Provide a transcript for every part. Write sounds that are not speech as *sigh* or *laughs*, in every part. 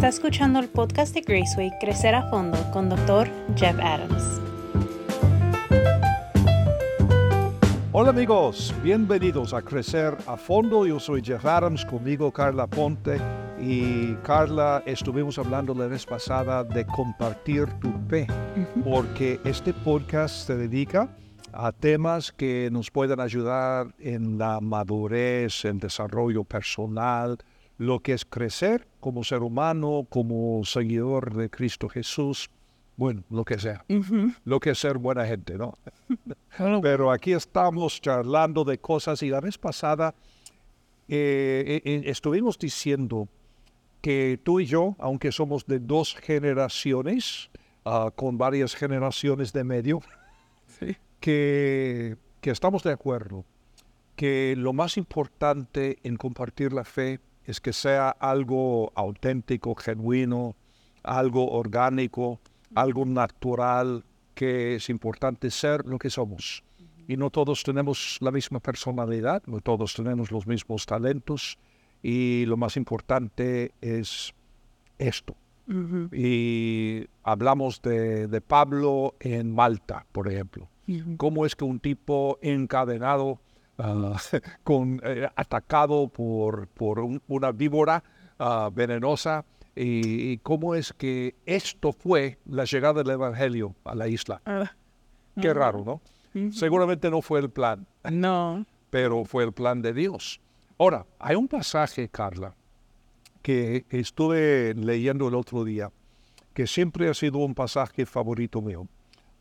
Está escuchando el podcast de Graceway Crecer a Fondo con Dr. Jeff Adams. Hola amigos, bienvenidos a Crecer a Fondo. Yo soy Jeff Adams, conmigo Carla Ponte. Y Carla, estuvimos hablando la vez pasada de compartir tu fe, porque este podcast se dedica a temas que nos pueden ayudar en la madurez, en desarrollo personal, lo que es crecer como ser humano, como seguidor de Cristo Jesús, bueno, lo que sea, lo que es ser buena gente, ¿no? *laughs* Pero aquí estamos charlando de cosas y la vez pasada eh, eh, eh, estuvimos diciendo que tú y yo, aunque somos de dos generaciones, ah, con varias generaciones de medio, *laughs* que, que estamos de acuerdo que lo más importante en compartir la fe es que sea algo auténtico, genuino, algo orgánico, algo natural, que es importante ser lo que somos. Y no todos tenemos la misma personalidad, no todos tenemos los mismos talentos, y lo más importante es esto. Y hablamos de, Pablo en Malta, por ejemplo. ¿Cómo es que un tipo encadenado, ah, *laughs* con, eh, atacado por, por una víbora ah, venenosa, y, cómo es que esto fue la llegada del Evangelio a la isla? Ah, Qué raro, ¿no? Seguramente no fue el plan. No. *laughs* Pero fue el plan de Dios. Ahora, hay un pasaje, Carla, que estuve leyendo el otro día, que siempre ha sido un pasaje favorito mío.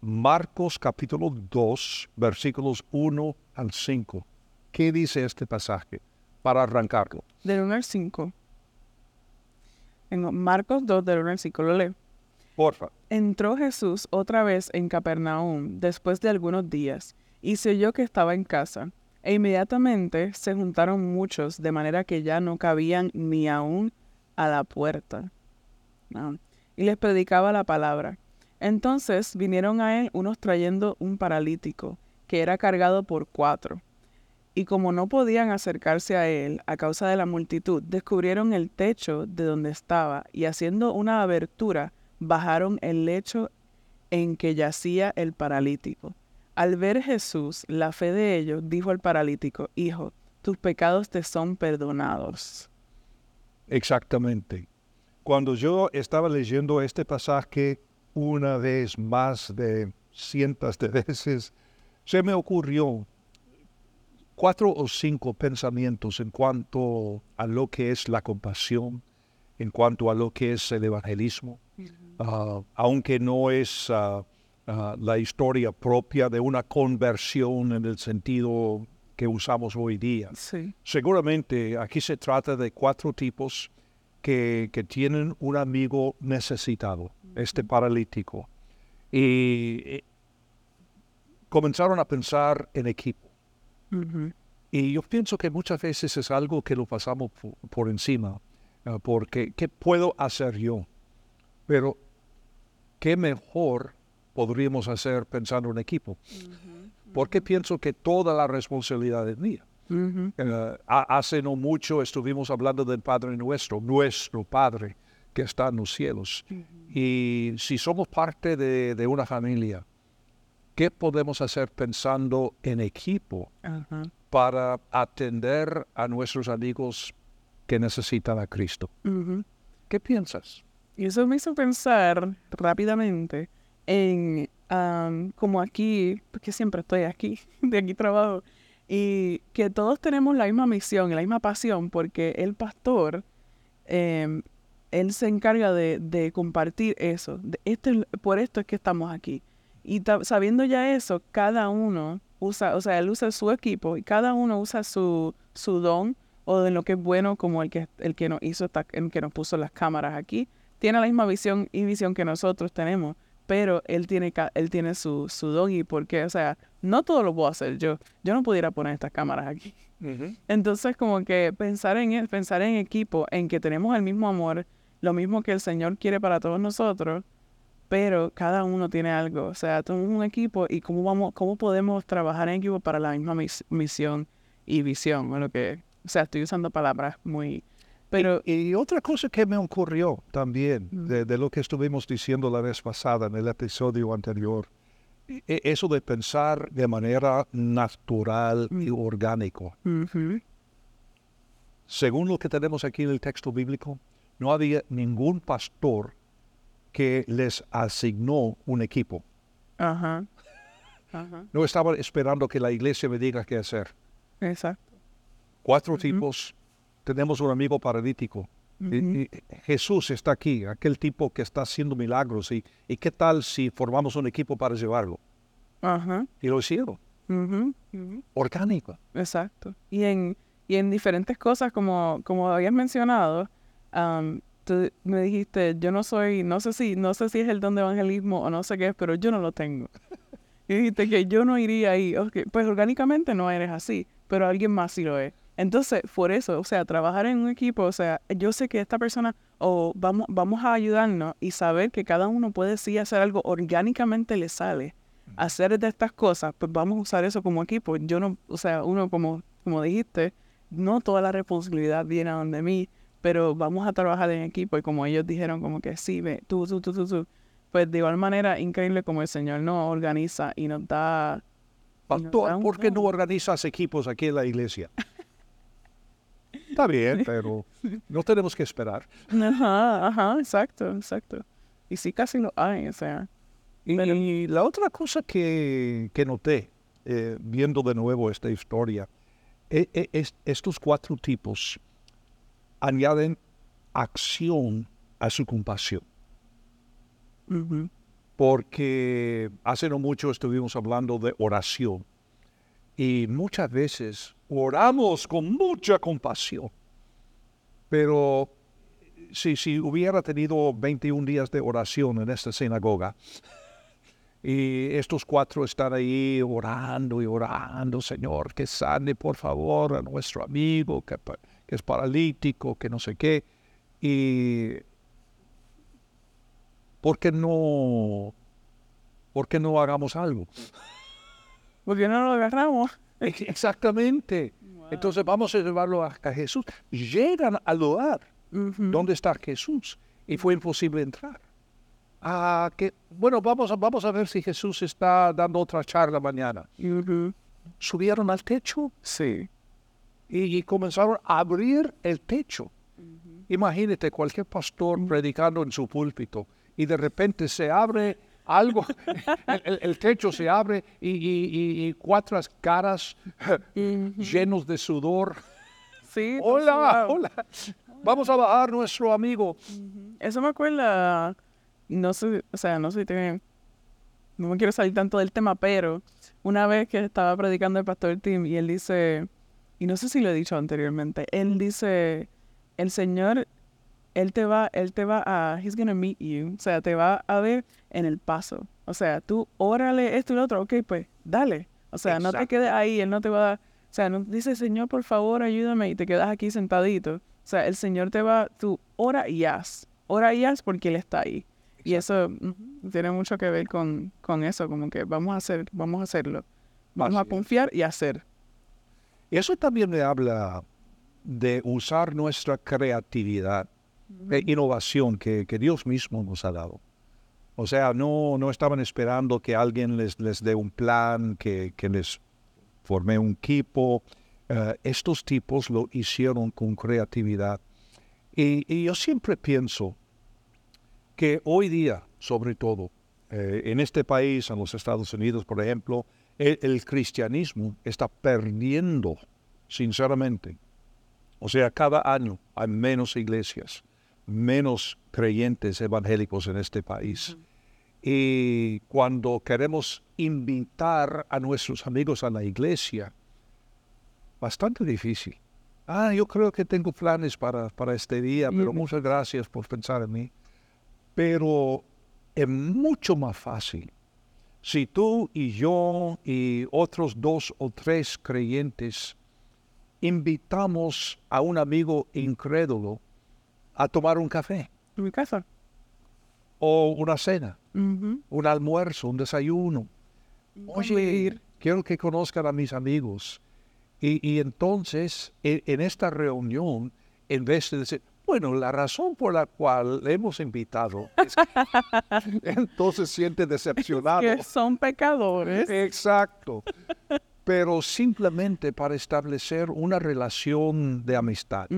Marcos capítulo 2, versículos 1 al 5. ¿Qué dice este pasaje para arrancarlo? Del 1 al 5. En Marcos 2, del 1 al 5, lo leo. Porfa. Entró Jesús otra vez en Capernaum después de algunos días y se oyó que estaba en casa e inmediatamente se juntaron muchos, de manera que ya no cabían ni aún a la puerta. Y les predicaba la palabra. Entonces vinieron a él unos trayendo un paralítico, que era cargado por cuatro. Y como no podían acercarse a él a causa de la multitud, descubrieron el techo de donde estaba y haciendo una abertura, bajaron el lecho en que yacía el paralítico. Al ver Jesús la fe de ellos, dijo al paralítico, Hijo, tus pecados te son perdonados. Exactamente. Cuando yo estaba leyendo este pasaje una vez más de cientos de veces, se me ocurrió cuatro o cinco pensamientos en cuanto a lo que es la compasión, en cuanto a lo que es el evangelismo, ah, aunque no es ah, Ah, la historia propia de una conversión en el sentido que usamos hoy día. Seguramente aquí se trata de cuatro tipos que, tienen un amigo necesitado, este paralítico. Y eh, comenzaron a pensar en equipo. Y yo pienso que muchas veces es algo que lo pasamos por, encima, ah, porque ¿qué puedo hacer yo? Pero qué mejor podríamos hacer pensando en equipo. Porque pienso que toda la responsabilidad es mía. Eh, hace no mucho estuvimos hablando del Padre nuestro, nuestro Padre que está en los cielos. Y si somos parte de, una familia, ¿qué podemos hacer pensando en equipo para atender a nuestros amigos que necesitan a Cristo? ¿Qué piensas? Y eso me hizo pensar rápidamente en, como aquí, porque siempre estoy aquí, *laughs* de aquí trabajo, y que todos tenemos la misma misión y la misma pasión, porque el pastor, em, él se encarga de, compartir eso. De este, por esto es que estamos aquí. Y sabiendo ya eso, cada uno usa, o sea, él usa su equipo y cada uno usa su, su don o de lo que es bueno, como el que, el que nos hizo, el que nos puso las cámaras aquí. Tiene la misma visión y visión que nosotros tenemos pero él tiene, él tiene su, su don y porque, o sea, no todo lo puedo hacer yo. Yo no pudiera poner estas cámaras aquí. Entonces, como que pensar en, pensar en equipo, en que tenemos el mismo amor, lo mismo que el Señor quiere para todos nosotros, pero cada uno tiene algo. O sea, tenemos un equipo y cómo, vamos, cómo podemos trabajar en equipo para la misma misión y visión. Bueno, que, o sea, estoy usando palabras muy Pero, Y otra cosa que me ocurrió también de, de lo que estuvimos diciendo la vez pasada en el episodio anterior, e- e- eso de pensar de manera natural y orgánico. ujú, Según lo que tenemos aquí en el texto bíblico, no había ningún pastor que les asignó un equipo. ajá, *laughs* ajá, No estaban esperando que la iglesia me diga qué hacer. exacto. Cuatro tipos, tenemos un amigo paralítico. Y Jesús está aquí, aquel tipo que está haciendo milagros. Y, ¿Y qué tal si formamos un equipo para llevarlo? Ajá, Y lo hicieron, orgánico. Exacto. Y en, y en diferentes cosas, como, como habías mencionado, am, tú me dijiste, yo no soy, no sé si, no sé si es el don de evangelismo o no sé qué es, pero yo no lo tengo. Y dijiste que yo no iría ahí. Ok, pues orgánicamente no eres así, pero alguien más sí lo es. Entonces, por eso, o sea, trabajar en un equipo, o sea, yo sé que esta persona, o vamos, vamos a ayudarnos y saber que cada uno puede sí hacer algo orgánicamente le sale. Hacer de estas cosas, pues vamos a usar eso como equipo. Yo no, o sea, uno como, como dijiste, no toda la responsabilidad viene a donde mí, pero vamos a trabajar en equipo y como ellos dijeron, como que sí, ve, tú, tú, tú, tú, tú. Pues de igual manera, increíble como el Señor nos organiza y nos da... y nos da Pastor, ¿por qué no organizas equipos aquí en la iglesia? *laughs* Está bien, pero no tenemos que esperar. Ajá, ajá, exacto, exacto. Y sí casi lo hay, o sea. Y, y la otra cosa que, que noté, eh, viendo de nuevo esta historia, e- e- es, estos cuatro tipos añaden acción a su compasión. Porque hace no mucho estuvimos hablando de oración. Y muchas veces oramos con mucha compasión. Pero si, si hubiera tenido 21 días de oración en esta sinagoga, y estos cuatro están ahí orando y orando, Señor, que sane por favor a nuestro amigo que, que es paralítico, que no sé qué. Y ¿por qué no, por qué no hagamos algo? *laughs* ¿Por qué no lo agarramos? Ex- Exactamente. Entonces vamos a llevarlo a, a Jesús. Llegan al lugar Ujú, donde está Jesús y fue imposible entrar. Ah, que, bueno, vamos a, vamos a ver si Jesús está dando otra charla mañana. Subieron al techo Sí. Y, comenzaron a abrir el techo. Imagínate cualquier pastor predicando en su púlpito y de repente se abre algo, *laughs* el, techo se abre y, y- y- cuatro caras llenos de sudor. Sí. Hola, wow. hola. Vamos a bajar nuestro amigo. Eso me acuerda, no sé, o sea, no sé si te- no me quiero salir tanto del tema, pero una vez que estaba predicando el pastor Tim y él dice, y no sé si lo he dicho anteriormente, él dice, el Señor, él te va, él te va a, he's gonna meet you, o sea, te va a ver en el paso. O sea, tú órale esto y lo otro, ok, pues dale. O sea, no te quedes ahí, él no te va a dar, o sea, no dice, Señor, por favor, ayúdame y te quedas aquí sentadito. O sea, el Señor te va, tú ora y haz, ora y haz porque Él está ahí. Y eso tiene mucho que ver con, con eso, como que vamos a hacer, vamos a hacerlo. Vamos a es. confiar y hacer. Eso también me habla de usar nuestra creatividad e innovación que, que Dios mismo nos ha dado. O sea, no, no estaban esperando que alguien les, les dé un plan, que, que les forme un equipo. Eh, estos tipos lo hicieron con creatividad. Y, y yo siempre pienso que hoy día, sobre todo, eh, en este país, en los Estados Unidos, por ejemplo, el, el cristianismo está perdiendo, sinceramente. O sea, cada año hay menos iglesias, menos creyentes evangélicos en este país. Y cuando queremos invitar a nuestros amigos a la iglesia, bastante difícil. Ah, yo creo que tengo planes para, para este día, pero muchas gracias por pensar en mí. Pero es mucho más fácil si tú y yo y otros dos o tres creyentes invitamos a un amigo incrédulo a tomar un café En mi casa. o una cena, un almuerzo, un desayuno. Oye, quiero que conozcan a mis amigos. Y, y entonces, e- en, esta reunión, en vez de decir, bueno, la razón por la cual le hemos invitado es que *laughs* entonces siente decepcionado. Que son pecadores. Exacto. Pero simplemente para establecer una relación de amistad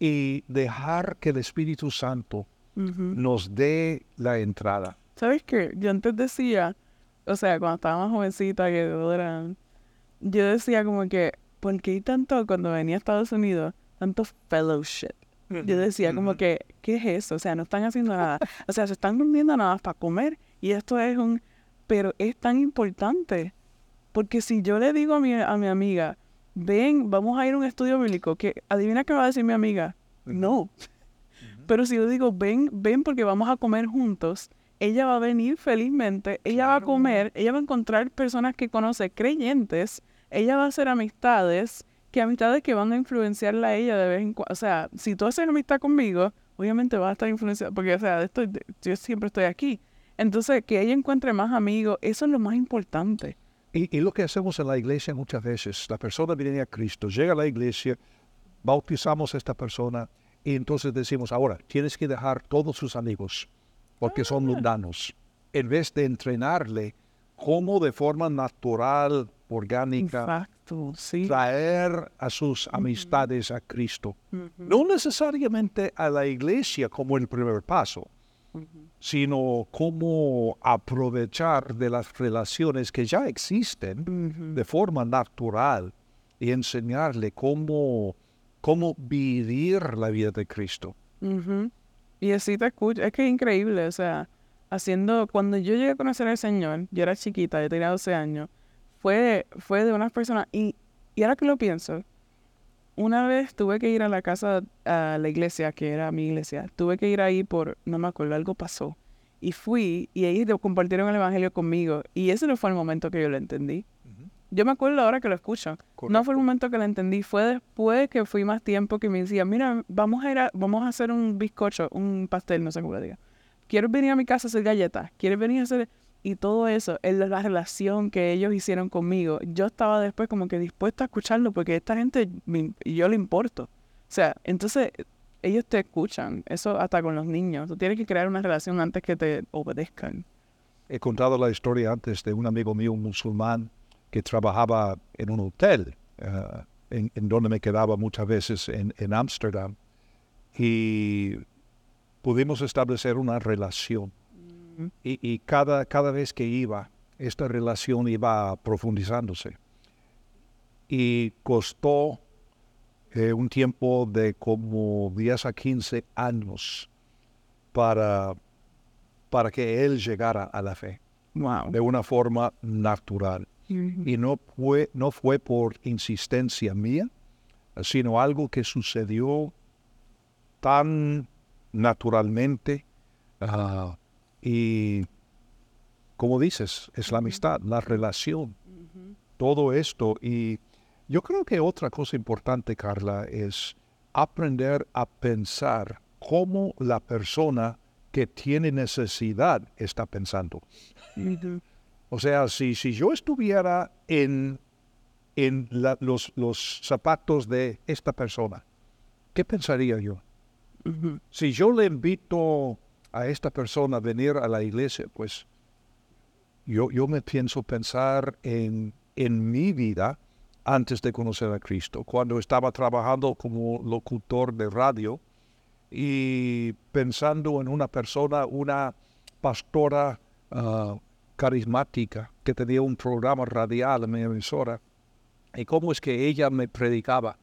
y dejar que el Espíritu Santo nos dé la entrada. ¿Sabes qué? Yo antes decía, o sea, cuando estaba más jovencita, que yo decía como que, ¿por qué hay tanto, cuando venía a Estados Unidos, tanto fellowship? Yo decía como que, ¿qué es eso? O sea, no están haciendo nada. O sea, se están reuniendo nada para comer y esto es un... Pero es tan importante. Porque si yo le digo a mi, a mi amiga, ven, vamos a ir a un estudio bíblico, que adivina qué va a decir mi amiga. No. Pero si yo digo, ven, ven porque vamos a comer juntos, ella va a venir felizmente, ella va a comer, ella va a encontrar personas que conoce creyentes, ella va a hacer amistades, que amistades que van a influenciarla a ella de vez en cuando. O sea, si tú haces amistad conmigo, obviamente vas a estar influenciada, porque, o sea, esto, yo siempre estoy aquí. Entonces, que ella encuentre más amigos, eso es lo más importante. Y, y lo que hacemos en la iglesia muchas veces, la persona viene a Cristo, llega a la iglesia, bautizamos a esta persona y entonces decimos, ahora tienes que dejar todos sus amigos porque son mundanos, en vez de entrenarle cómo de forma natural, orgánica, Exacto, sí. traer a sus amistades a Cristo. No necesariamente a la iglesia como el primer paso, sino cómo aprovechar de las relaciones que ya existen de forma natural y enseñarle cómo, cómo vivir la vida de Cristo. Y así te escucho. Es que es increíble, o sea, haciendo, cuando yo llegué a conocer al Señor, yo era chiquita, yo tenía 12 años, fue, fue de unas personas, y, y ahora que lo pienso, una vez tuve que ir a la casa, a la iglesia, que era mi iglesia, tuve que ir ahí por, no me acuerdo, algo pasó. Y fui, y ahí de- compartieron el Evangelio conmigo, y ese no fue el momento que yo lo entendí. Yo me acuerdo ahora que lo escucho. No fue el momento que lo entendí, fue después que fui más tiempo que me decía, mira, vamos a ir a, vamos a hacer un bizcocho, un pastel, no sé cómo lo diga. ¿Quieres venir a mi casa a hacer galletas? ¿Quieres venir a hacer...? Y todo eso, el- la relación que ellos hicieron conmigo, yo estaba después como que dispuesta a escucharlo porque esta gente, yo le importo. O sea, entonces ellos te escuchan, eso hasta con los niños. Tú tienes que crear una relación antes que te obedezcan. He contado la historia antes de un amigo mío musulmán que trabajaba en un hotel, eh, en, donde me quedaba muchas veces en en Ámsterdam, y pudimos establecer una relación. Y, y cada, cada vez que iba, esta relación iba profundizándose. Y costó eh, un tiempo de como 10 a 15 años para, para que él llegara a la fe Wow. de una forma natural. Y no fue, no fue por insistencia mía, sino algo que sucedió tan naturalmente. ah, y, como dices, es la amistad, la relación, todo esto. Y yo creo que otra cosa importante, Carla, es aprender a pensar cómo la persona que tiene necesidad está pensando. O sea, si, si yo estuviera en, en la- los, los zapatos de esta persona, ¿qué pensaría yo? Si yo le invito a esta persona venir a la iglesia, pues yo, yo me pienso pensar en, en mi vida antes de conocer a Cristo. Cuando estaba trabajando como locutor de radio y pensando en una persona, una pastora ah, carismática que tenía un programa radial en mi emisora, y cómo es que ella me predicaba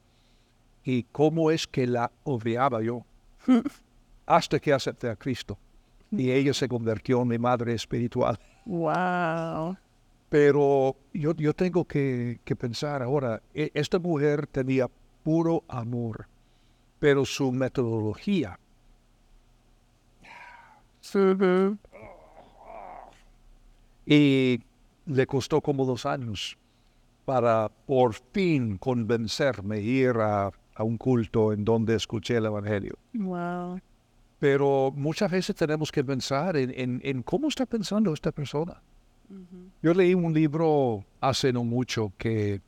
y cómo es que la odiaba yo *laughs* hasta que acepté a Cristo. Y ella se convirtió en mi madre espiritual. Wow. Pero yo, yo tengo que, que pensar ahora, e- esta mujer tenía puro amor, pero su metodología, y le costó como dos años para por fin convencerme a ir a, a un culto en donde escuché el Evangelio. Wow. Pero muchas veces tenemos que pensar en, en- en cómo está pensando esta persona. Yo leí un libro hace no mucho que,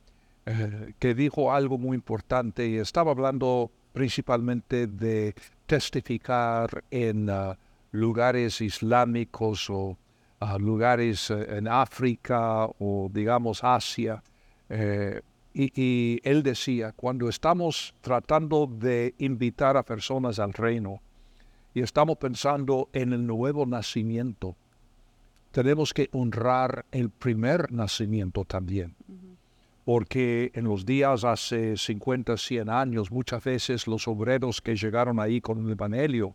eh, que dijo algo muy importante y estaba hablando principalmente de testificar en ah, lugares islámicos o ah, lugares eh, en África o digamos Asia. Eh, y, y él decía, cuando estamos tratando de invitar a personas al reino y estamos pensando en el nuevo nacimiento, tenemos que honrar el primer nacimiento también. Porque en los días hace 50, 100 años, muchas veces los obreros que llegaron ahí con el Evangelio,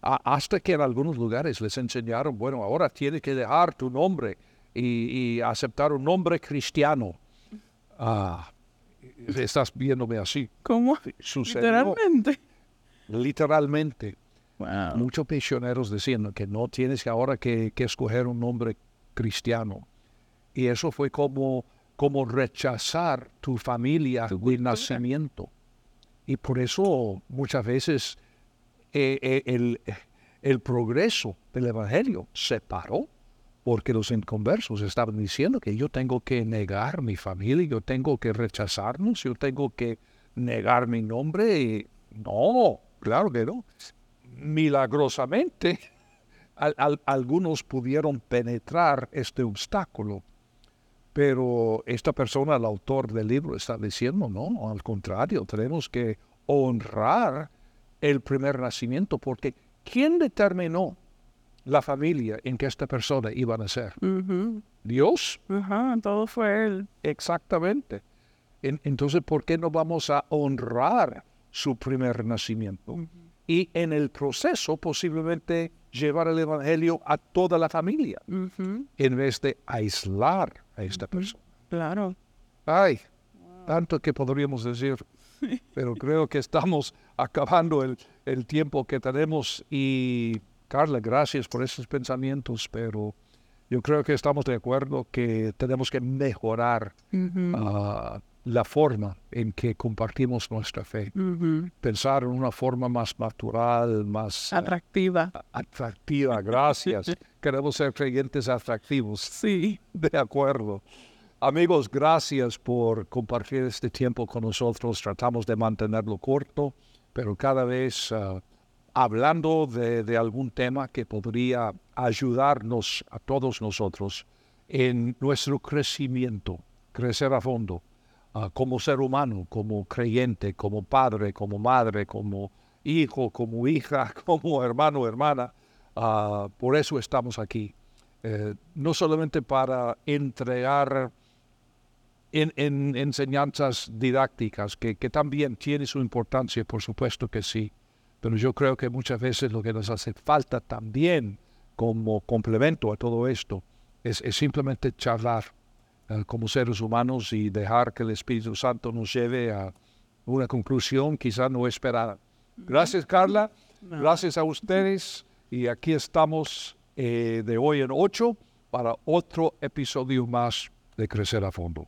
hasta que en algunos lugares les enseñaron, bueno, ahora tienes que dejar tu nombre y, y aceptar un nombre cristiano. Ah, estás viéndome así. ¿Cómo? Sucedió Literalmente. literalmente. Wow. Muchos misioneros decían que no tienes que ahora que, que escoger un nombre cristiano. Y eso fue como, como rechazar tu familia de nacimiento. Y por eso muchas veces eh, eh, el, el progreso del Evangelio se paró porque los inconversos estaban diciendo que yo tengo que negar mi familia, yo tengo que rechazarnos, yo tengo que negar mi nombre. Y no, claro que no. Milagrosamente, al- al- algunos pudieron penetrar este obstáculo, pero esta persona, el autor del libro, está diciendo, no, al contrario, tenemos que honrar el primer nacimiento, porque ¿quién determinó la familia en que esta persona iba a nacer? Dios, todo fue él. exactamente. En- entonces, ¿por qué no vamos a honrar su primer nacimiento? Y en el proceso posiblemente llevar el Evangelio a toda la familia, Ujú, en vez de aislar a esta persona. Claro. Ay, tanto que podríamos decir, pero creo que estamos acabando el, el tiempo que tenemos. Y Carla, gracias por esos pensamientos, pero yo creo que estamos de acuerdo que tenemos que mejorar Ujú, ah, la forma en que compartimos nuestra fe, pensar en una forma más natural, más ah, Atractiva. atractiva, gracias. *laughs* Queremos ser creyentes atractivos. Sí. De acuerdo. Amigos, gracias por compartir este tiempo con nosotros. Tratamos de mantenerlo corto, pero cada vez ah, hablando de, de algún tema que podría ayudarnos a todos nosotros en nuestro crecimiento, crecer a fondo, ah, como ser humano, como creyente, como padre, como madre, como hijo, como hija, *laughs* como hermano, hermana. Ah, por eso estamos aquí. Eh, no solamente para entregar en, en enseñanzas didácticas, que, que también tiene su importancia, por supuesto que sí, pero yo creo que muchas veces lo que nos hace falta también como complemento a todo esto es, es simplemente charlar eh, como seres humanos y dejar que el Espíritu Santo nos lleve a una conclusión quizá no esperada. Gracias, Carla. No. Gracias a ustedes. Y aquí estamos eh, de hoy en ocho para otro episodio más de Crecer a Fondo.